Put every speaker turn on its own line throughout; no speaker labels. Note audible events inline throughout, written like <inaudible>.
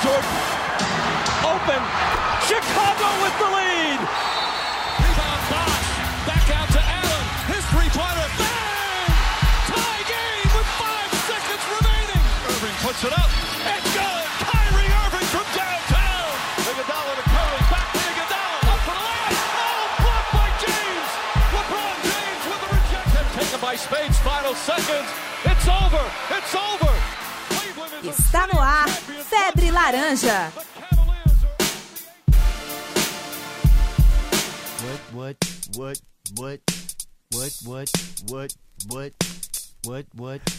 Jordan. Open. Chicago with the lead.
Rebound box. Back out to Allen. His three-pointer. Bang! Tie game with five seconds remaining. Irving puts it up. It's good. Kyrie Irving from downtown. Iguodala to Curry. Back to Iguodala. Up for the layup. Oh, blocked by James. LeBron James with the rejection. Taken by Spades. Final seconds. It's over. It's over. Cleveland is a
Está Laranja.
What, what, what,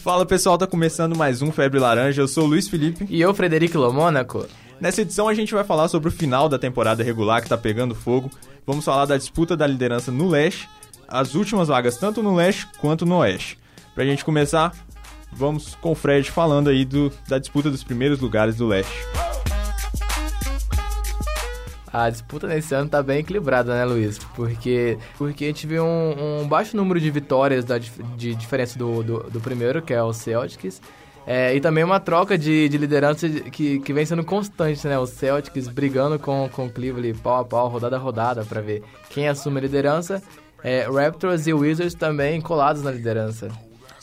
Fala pessoal, tá começando mais um Febre Laranja. Eu sou o Luiz Felipe.
E eu, Frederico Lomônaco.
Nessa edição a gente vai falar sobre o final da temporada regular que tá pegando fogo. Vamos falar da disputa da liderança no leste, as últimas vagas tanto no leste quanto no oeste. Pra gente começar, vamos com o Fred falando aí do, da disputa dos primeiros lugares do leste.
A disputa nesse ano tá bem equilibrada, né, Luiz? Porque, porque a gente viu um, um baixo número de vitórias da, de diferença do, do, do primeiro, que é o Celtics. É, e também uma troca de, de liderança de- que, que vem sendo constante, né? O Celtics brigando com, com o Cleveland pau a pau, rodada a rodada, pra ver quem assume a liderança. É, Raptors e Wizards também colados na liderança.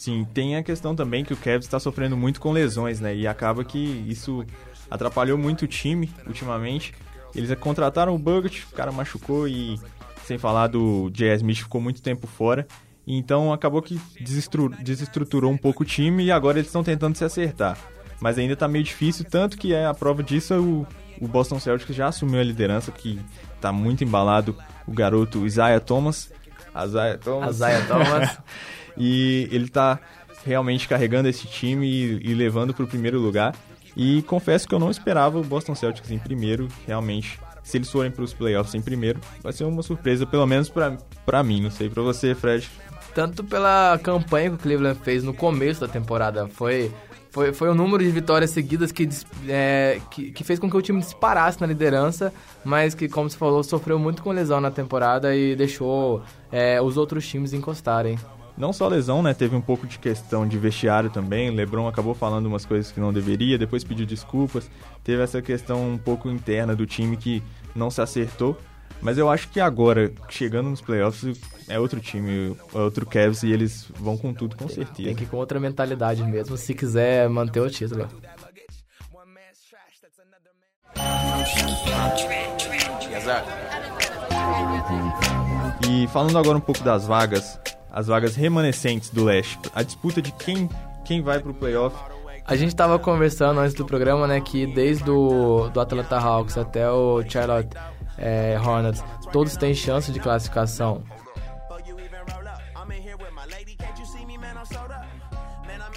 Sim, tem a questão também que o Cavs está sofrendo muito com lesões, né? E acaba que isso atrapalhou muito o time ultimamente. Eles contrataram o Bogut, o cara machucou e sem falar do J.S. Smith ficou muito tempo fora. Então acabou que desestru- desestruturou um pouco o time e agora eles estão tentando se acertar. Mas ainda tá meio difícil, tanto que é a prova disso é o, o Boston Celtics já assumiu a liderança, que tá muito embalado o garoto Isaiah Thomas. Isaiah Thomas.
Isaiah Thomas. <laughs>
e ele tá realmente carregando esse time e, e levando pro primeiro lugar. E confesso que eu não esperava o Boston Celtics em primeiro, realmente. Se eles forem pros playoffs em primeiro, vai ser uma surpresa, pelo menos pra mim, não sei pra você, Fred.
tanto pela campanha que o Cleveland fez no começo da temporada. Foi, foi, foi o número de vitórias seguidas que, é, que, que fez com que o time disparasse na liderança, mas que, como você falou, sofreu muito com lesão na temporada e deixou é, os outros times encostarem.
Não só lesão, né? Teve um pouco de questão de vestiário também. LeBron acabou falando umas coisas que não deveria, depois pediu desculpas. Teve essa questão um pouco interna do time que não se acertou. Mas eu acho que agora, chegando nos playoffs, é outro time, é outro Cavs e eles vão com tudo, com certeza.
Tem que ir com outra mentalidade mesmo, se quiser manter o título.
E falando agora um pouco das vagas, as vagas remanescentes do leste, a disputa de quem, quem vai pro playoff.
A gente tava conversando antes do programa, né, que desde o do Atlanta Hawks até o Charlotte é, Hornets, todos têm chance de classificação.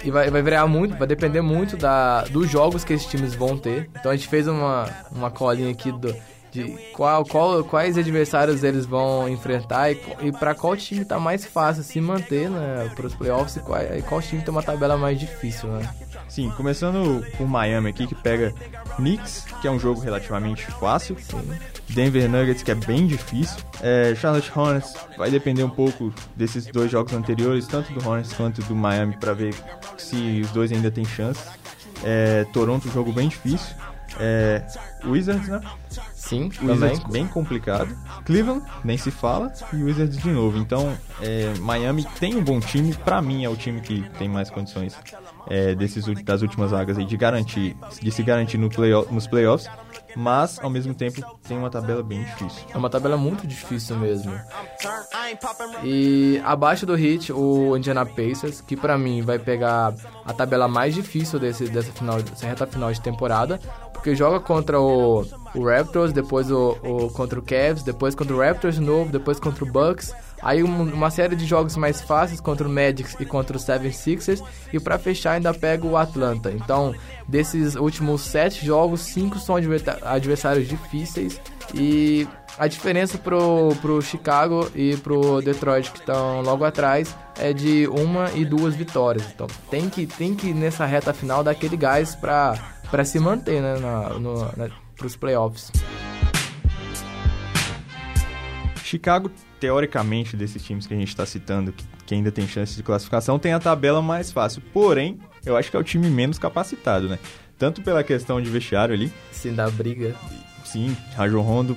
E vai, vai variar muito, vai depender muito da, dos jogos que esses times vão ter. Então a gente fez uma, uma colinha aqui do, de qual, qual, quais adversários eles vão enfrentar e, e para qual time tá mais fácil se manter né, para os playoffs e qual, e qual time tem uma tabela mais difícil. Né?
Sim, começando por Miami aqui, que pega Knicks, que é um jogo relativamente fácil. Denver Nuggets, que é bem difícil. É, Charlotte Hornets, vai depender um pouco desses dois jogos anteriores, tanto do Hornets quanto do Miami, para ver se os dois ainda têm chance. É, Toronto, um jogo bem difícil. É, Wizards, né?
Sim, também.
Bem complicado. Cleveland, nem se fala. E Wizards de novo. Então, é, Miami tem um bom time. Pra mim, é o time que tem mais condições é, desses, das últimas vagas aí de garantir, de se garantir no playo- nos playoffs. Mas, ao mesmo tempo, tem uma tabela bem difícil.
É uma tabela muito difícil mesmo. E abaixo do Heat, o Indiana Pacers, que pra mim vai pegar a tabela mais difícil desse, dessa, final, dessa reta final de temporada, porque joga contra o, o Raptors, depois o, o- contra o Cavs, depois contra o Raptors de novo, depois contra o Bucks, aí um- uma série de jogos mais fáceis contra o Magic e contra o 76ers, e pra fechar ainda pega o Atlanta. Então, desses últimos sete jogos, cinco são adver- adversários difíceis, e a diferença pro, pro Chicago e pro Detroit, que estão logo atrás, é de uma e duas vitórias. Então tem que, tem que nessa reta final dar aquele gás pra, pra se manter né, na, no, na, pros playoffs.
Chicago, teoricamente, desses times que a gente está citando, que, que ainda tem chance de classificação, tem a tabela mais fácil. Porém, eu acho que é o time menos capacitado, né? tanto pela questão de vestiário ali,
Sim, da briga.
Sim, Rajon Rondo,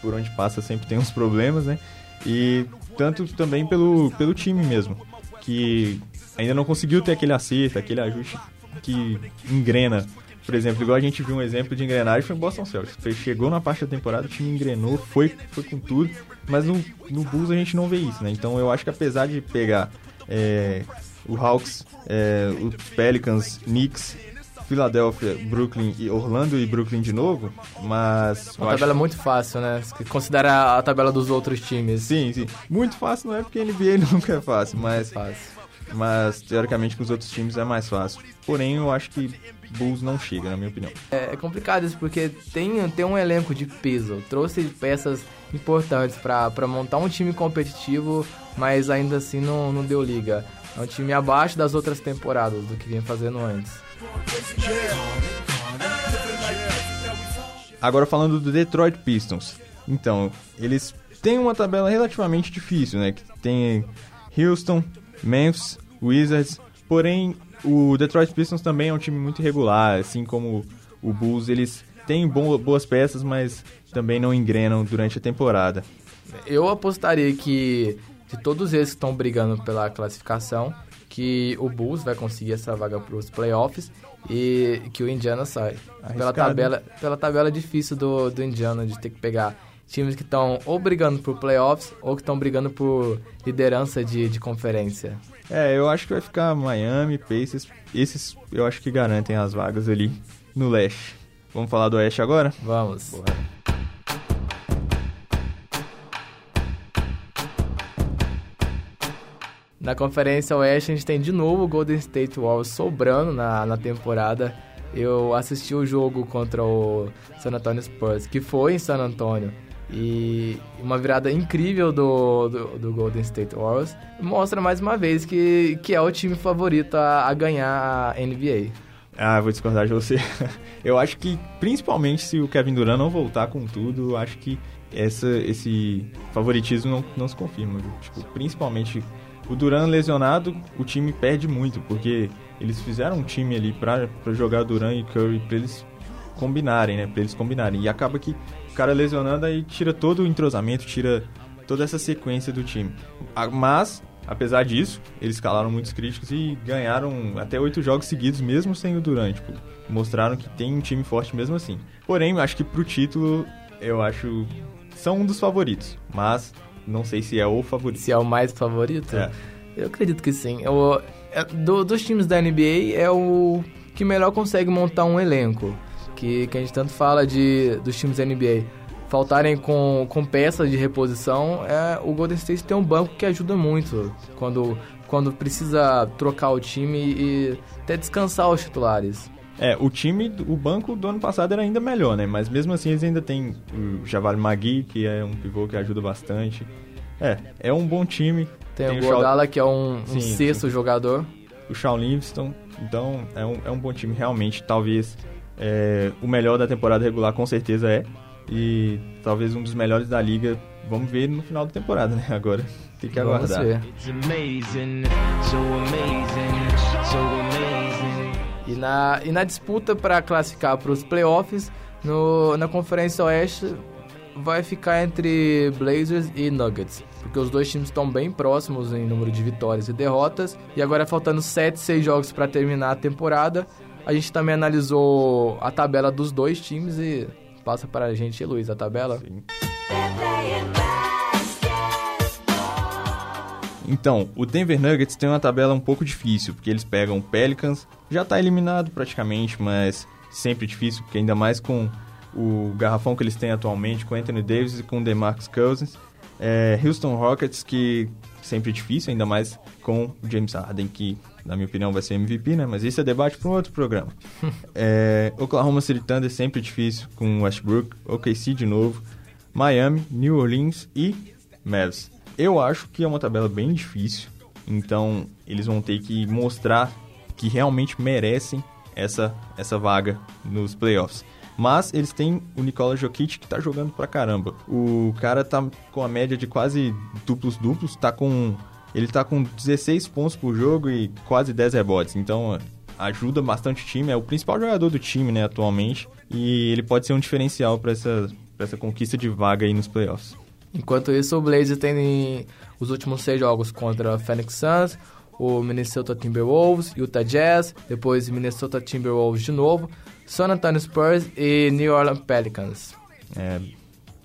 por onde passa, sempre tem uns problemas, né? E tanto também pelo, pelo time mesmo, que ainda não conseguiu ter aquele acerto, aquele ajuste que engrena. Por exemplo, igual a gente viu um exemplo de engrenagem foi o Boston Celtics. Chegou na parte da temporada, o time engrenou, foi, foi com tudo, mas no, no Bulls a gente não vê isso, né? Então eu acho que apesar de pegar é, o Hawks, é, os Pelicans, Knicks, Filadélfia, Brooklyn e Orlando e Brooklyn de novo, mas
Uma
acho
tabela muito fácil, né? Considerar a tabela dos outros times.
Sim, sim. Muito fácil não é porque NBA <laughs> nunca é fácil, mas,
Fácil.
mas teoricamente com os outros times é mais fácil. Porém, eu acho que Bulls não chega, na minha opinião.
É, é complicado isso porque tem, tem um elenco de peso. Trouxe peças importantes pra montar um time competitivo, mas ainda assim não, não deu liga. É um time abaixo das outras temporadas do que vinha fazendo antes.
Agora falando do Detroit Pistons. Então, eles têm uma tabela relativamente difícil, né? Que tem Houston, Memphis, Wizards. Porém, o Detroit Pistons também é um time muito irregular, assim como o Bulls. Eles têm bo- boas peças, mas também não engrenam durante a temporada.
Eu apostaria que de todos eles que estão brigando pela classificação, que o Bulls vai conseguir essa vaga para os playoffs e que o Indiana sai. Pela tabela, pela tabela difícil do, do Indiana de ter que pegar times que estão ou brigando por playoffs ou que estão brigando por liderança de, de conferência.
É, eu acho que vai ficar Miami, Pacers. Esses eu acho que garantem as vagas ali no leste. Vamos falar do oeste agora?
Vamos. Na Conferência Oeste, a gente tem de novo o Golden State Warriors sobrando na, na temporada. Eu assisti o jogo contra o San Antonio Spurs, que foi em San Antonio. E uma virada incrível do, do, do Golden State Warriors mostra mais uma vez que, que é o time favorito a, a ganhar a NBA.
Ah, vou discordar de você. <laughs> Eu acho que, principalmente se o Kevin Durant não voltar com tudo, acho que essa, esse favoritismo não, não se confirma. Tipo, principalmente o Durant lesionado, o time perde muito, porque eles fizeram um time ali pra jogar Durant e Curry, pra eles combinarem, né? Pra eles combinarem. E acaba que o cara lesionando aí tira todo o entrosamento, tira toda essa sequência do time. Mas, apesar disso, eles calaram muitos críticos e ganharam até oito jogos seguidos, mesmo sem o Durant. Tipo, mostraram que tem um time forte mesmo assim. Porém, acho que pro título, eu acho. São um dos favoritos. Mas não sei se é o favorito.
Se é o mais favorito?
É.
Eu acredito que sim. Eu, é, do- dos times da NBA é o que melhor consegue montar um elenco. Que, que a gente tanto fala de, dos times da NBA faltarem com, com peças de reposição. É, o Golden State tem um banco que ajuda muito quando, quando precisa trocar o time e até descansar os titulares.
É, o time, o banco do ano passado era ainda melhor, né? Mas mesmo assim eles ainda tem o Javal Magui, que é um pivô que ajuda bastante. É, é um bom time.
Tem, o
Shaw-
Godala, que é um, um
Sim,
sexto jogador.
o Shawn Livingston. Então, é um, é um bom time, realmente. Talvez é, o melhor da temporada regular, com certeza é. E talvez um dos melhores da liga. Vamos ver no final da temporada, né? Agora <laughs> tem que
Vamos
aguardar.
ver.
It's amazing, so amazing, so amazing.
E na, e na disputa para classificar para os playoffs, no, na Conferência Oeste vai ficar entre Blazers e Nuggets. Porque os dois times estão bem próximos em número de vitórias e derrotas. E agora faltando 7, 6 jogos para terminar a temporada. A gente também analisou a tabela dos dois times e passa para a gente, Luiz, a tabela.
Então, o Denver Nuggets tem uma tabela um pouco difícil, porque eles pegam o Pelicans, já tá eliminado praticamente, mas sempre difícil, porque ainda mais com o garrafão que eles têm atualmente, com Anthony Davis e com DeMarcus Cousins. É, Houston Rockets, que sempre difícil, ainda mais com o James Harden, que na minha opinião vai ser MVP, né? Mas isso é debate para um outro programa. <laughs> É, Oklahoma City Thunder sempre difícil, com Westbrook, OKC de novo, Miami, New Orleans e Mavs. Eu acho que é uma tabela bem difícil, então eles vão ter que mostrar que realmente merecem essa, essa vaga nos playoffs. Mas eles têm o Nikola Jokic que tá jogando pra caramba. O cara tá com a média de quase duplos duplos, tá com ele tá com 16 pontos por jogo e quase 10 rebotes. Então, ajuda bastante o time, é o principal jogador do time, né, atualmente, e ele pode ser um diferencial para essa, pra essa conquista de vaga aí nos playoffs.
Enquanto isso, o Blazers tem os últimos seis jogos contra o Phoenix Suns, o Minnesota Timberwolves, Utah Jazz, depois Minnesota Timberwolves de novo, San Antonio Spurs e New Orleans Pelicans.
É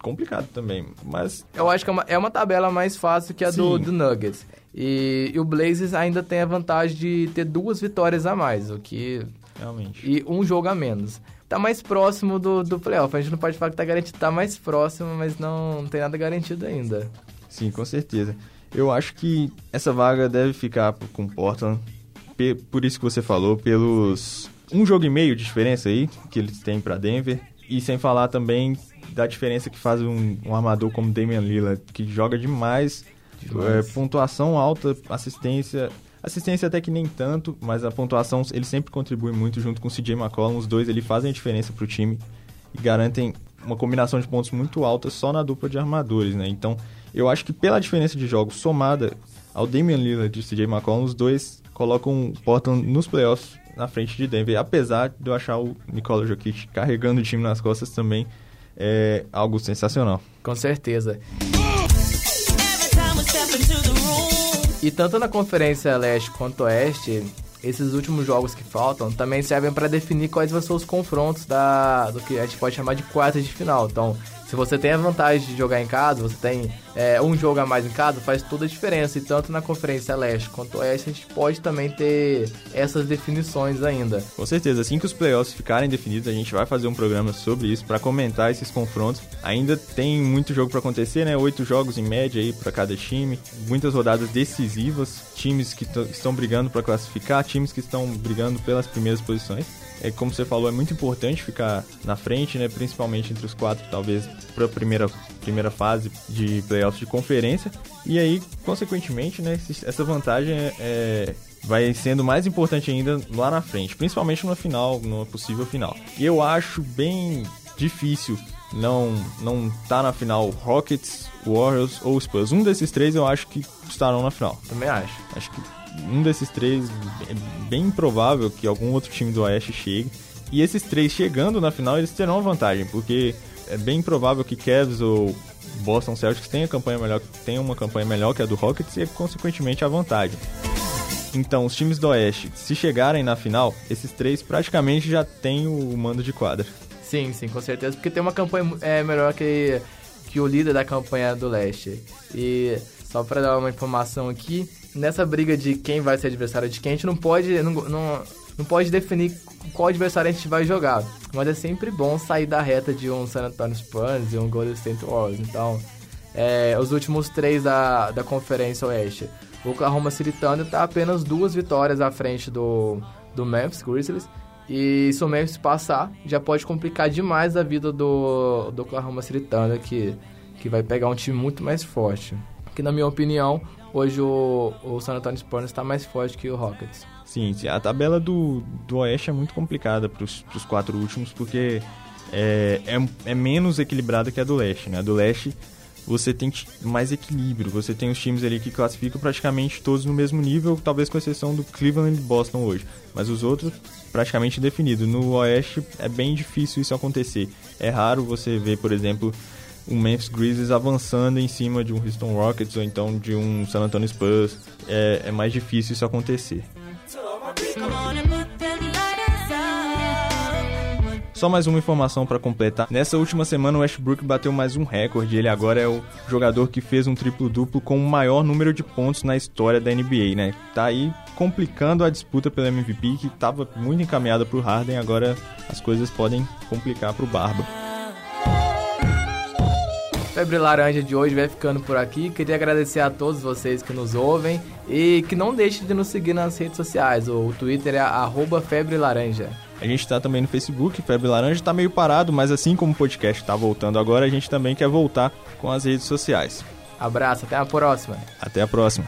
complicado também, mas...
Eu acho que é uma, é uma tabela mais fácil que a do, do Nuggets. E, e o Blazers ainda tem a vantagem de ter duas vitórias a mais, o que
Realmente.
e um jogo a menos. Tá mais próximo do, do playoff. A gente não pode falar que tá garantido, tá mais próximo, mas não, não tem nada garantido ainda.
Sim, com certeza. Eu acho que essa vaga deve ficar com o Portland, por isso que você falou, pelos um jogo e meio de diferença aí que eles têm para Denver, e sem falar também da diferença que faz um, um armador como Damian Lillard, que joga demais,
Demais.
é, pontuação alta, assistência, assistência até que nem tanto, mas a pontuação ele sempre contribui muito junto com o CJ McCollum, os dois ele fazem a diferença pro time e garantem uma combinação de pontos muito alta só na dupla de armadores, né? Então, eu acho que pela diferença de jogos somada ao Damian Lillard e CJ McCollum, os dois colocam o Portland nos playoffs na frente de Denver, apesar de eu achar o Nikola Jokic carregando o time nas costas também é algo sensacional.
Com certeza. E tanto na Conferência Leste quanto Oeste, esses últimos jogos que faltam também servem para definir quais vão ser os confrontos da, do que a gente pode chamar de quartas de final. Então, se você tem a vantagem de jogar em casa, você tem é, um jogo a mais em casa, faz toda a diferença. E tanto na Conferência Leste quanto Oeste, a gente pode também ter essas definições ainda.
Com certeza, assim que os playoffs ficarem definidos, a gente vai fazer um programa sobre isso para comentar esses confrontos. Ainda tem muito jogo para acontecer, né? Oito jogos em média aí para cada time, muitas rodadas decisivas, times que tão- estão brigando para classificar, times que estão brigando pelas primeiras posições. É como você falou, é muito importante ficar na frente, né? Principalmente entre os quatro, talvez para a primeira primeira fase de playoffs de conferência. E aí, consequentemente, né? Essa vantagem é- é vai sendo mais importante ainda lá na frente, principalmente numa final, numa possível final. E eu acho bem difícil não não tá na final Rockets, Warriors ou Spurs. Um desses três eu acho que estarão na final.
Também acho.
Acho que um desses três é bem improvável que algum outro time do Oeste chegue. E esses três chegando na final, eles terão vantagem, porque é bem improvável que Cavs ou Boston Celtics tenha campanha melhor, tenham uma campanha melhor que a do Rockets e consequentemente a vantagem. Então, os times do Oeste, se chegarem na final, esses três praticamente já têm o mando de quadra.
Sim, sim, com certeza, porque tem uma campanha é, melhor que, que o líder da campanha do leste. E só pra dar uma informação aqui, nessa briga de quem vai ser adversário de quem, a gente não pode, não, não, não pode definir qual adversário a gente vai jogar. Mas é sempre bom sair da reta de um San Antonio Spurs e um Golden State Warriors. Então, é, os últimos três da, da Conferência Oeste. O Oklahoma City Thunder tá apenas duas vitórias à frente do, do Memphis Grizzlies. E se o Memphis passar, já pode complicar demais a vida do, do Oklahoma City Thunder, que, que vai pegar um time muito mais forte. Que, na minha opinião, hoje o, o San Antonio Spurs está mais forte que o Rockets.
Sim, a tabela do, do Oeste é muito complicada para os quatro últimos, porque é, é, é menos equilibrada que a do Leste, né? A do Leste você tem mais equilíbrio, você tem os times ali que classificam praticamente todos no mesmo nível, talvez com exceção do Cleveland e Boston hoje, mas os outros praticamente definidos. No Oeste é bem difícil isso acontecer. É raro você ver, por exemplo, um Memphis Grizzlies avançando em cima de um Houston Rockets ou então de um San Antonio Spurs. É, é mais difícil isso acontecer. Só mais uma informação para completar. Nessa última semana, o Westbrook bateu mais um recorde. Ele agora é o jogador que fez um triplo-duplo com o maior número de pontos na história da NBA, né? Tá aí complicando a disputa pelo MVP, que estava muito encaminhada pro Harden. Agora as coisas podem complicar pro Barba.
Febre Laranja de hoje vai ficando por aqui. Queria agradecer a todos vocês que nos ouvem e que não deixem de nos seguir nas redes sociais. O Twitter é arroba Febre Laranja.
A gente tá também no Facebook, Febre Laranja tá meio parado, mas assim como o podcast tá voltando agora, a gente também quer voltar com as redes sociais.
Abraço, até a próxima.
Até a próxima.